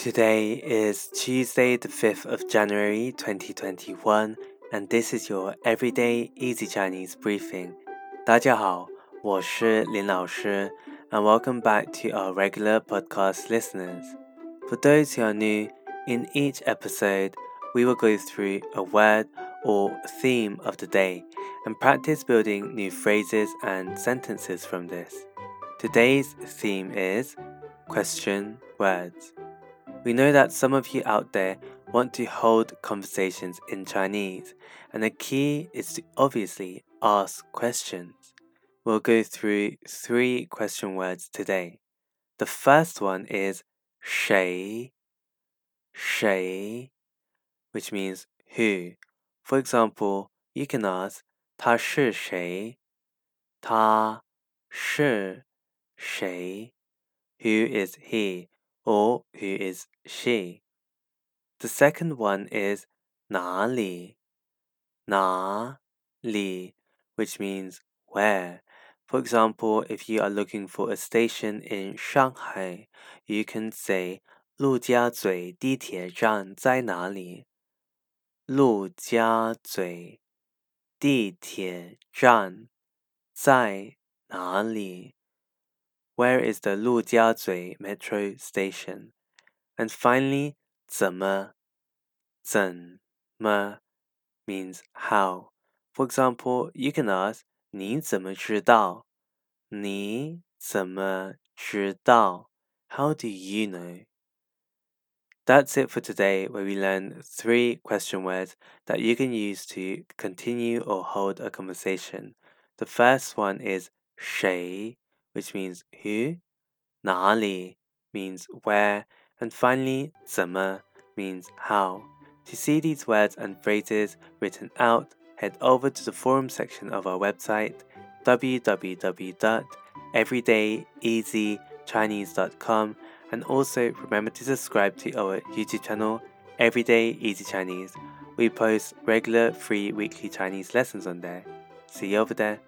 Today is Tuesday, the 5th of January 2021, and this is your Everyday Easy Chinese briefing. 大家好，我是林老师, and welcome back to our regular podcast listeners. For those who are new, in each episode, we will go through a word or theme of the day and practice building new phrases and sentences from this. Today's theme is question words. We know that some of you out there want to hold conversations in Chinese, and the key is to obviously ask questions. We'll go through three question words today. The first one is 谁,谁, which means who. For example, you can ask 他是谁?他是谁? Who is he? or who is she. The second one is 哪里,哪里, which means where. For example, if you are looking for a station in Shanghai, you can say 陆家嘴地铁站在哪里?陆家嘴地铁站在哪里? Where is the Lujiazui metro station? And finally, 怎么,怎么 means how. For example, you can ask 你怎么知道?你怎么知道? How do you know? That's it for today, where we learn three question words that you can use to continue or hold a conversation. The first one is 谁 which means who, 哪里 means where, and finally 怎么 means how. To see these words and phrases written out, head over to the forum section of our website www.everydayeasychinese.com and also remember to subscribe to our YouTube channel Everyday Easy Chinese. We post regular free weekly Chinese lessons on there. See you over there.